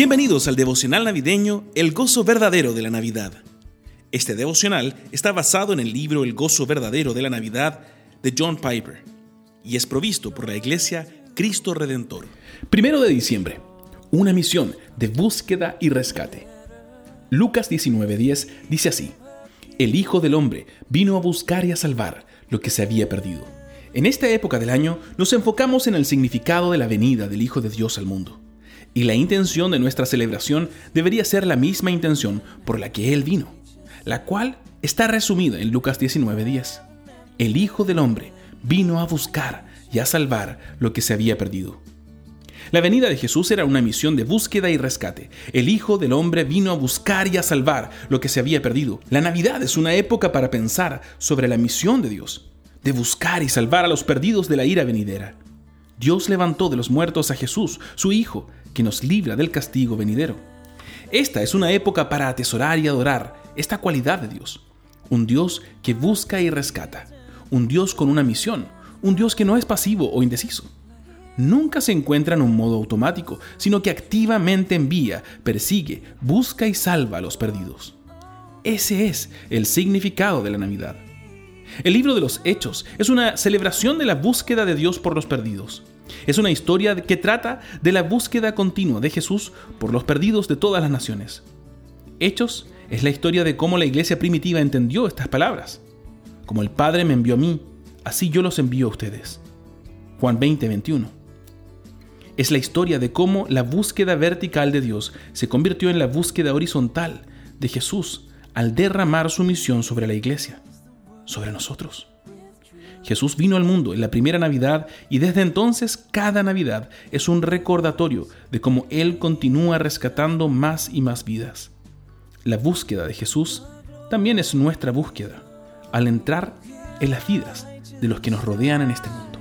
Bienvenidos al devocional navideño El gozo verdadero de la Navidad. Este devocional está basado en el libro El gozo verdadero de la Navidad de John Piper y es provisto por la iglesia Cristo Redentor. Primero de diciembre, una misión de búsqueda y rescate. Lucas 19:10 dice así, El Hijo del Hombre vino a buscar y a salvar lo que se había perdido. En esta época del año nos enfocamos en el significado de la venida del Hijo de Dios al mundo y la intención de nuestra celebración debería ser la misma intención por la que Él vino, la cual está resumida en Lucas 19:10. El Hijo del Hombre vino a buscar y a salvar lo que se había perdido. La venida de Jesús era una misión de búsqueda y rescate. El Hijo del Hombre vino a buscar y a salvar lo que se había perdido. La Navidad es una época para pensar sobre la misión de Dios, de buscar y salvar a los perdidos de la ira venidera. Dios levantó de los muertos a Jesús, su Hijo, que nos libra del castigo venidero. Esta es una época para atesorar y adorar esta cualidad de Dios. Un Dios que busca y rescata. Un Dios con una misión. Un Dios que no es pasivo o indeciso. Nunca se encuentra en un modo automático, sino que activamente envía, persigue, busca y salva a los perdidos. Ese es el significado de la Navidad. El libro de los Hechos es una celebración de la búsqueda de Dios por los perdidos. Es una historia que trata de la búsqueda continua de Jesús por los perdidos de todas las naciones. Hechos es la historia de cómo la iglesia primitiva entendió estas palabras. Como el Padre me envió a mí, así yo los envío a ustedes. Juan 20, 21. Es la historia de cómo la búsqueda vertical de Dios se convirtió en la búsqueda horizontal de Jesús al derramar su misión sobre la iglesia, sobre nosotros. Jesús vino al mundo en la primera Navidad y desde entonces cada Navidad es un recordatorio de cómo Él continúa rescatando más y más vidas. La búsqueda de Jesús también es nuestra búsqueda al entrar en las vidas de los que nos rodean en este mundo.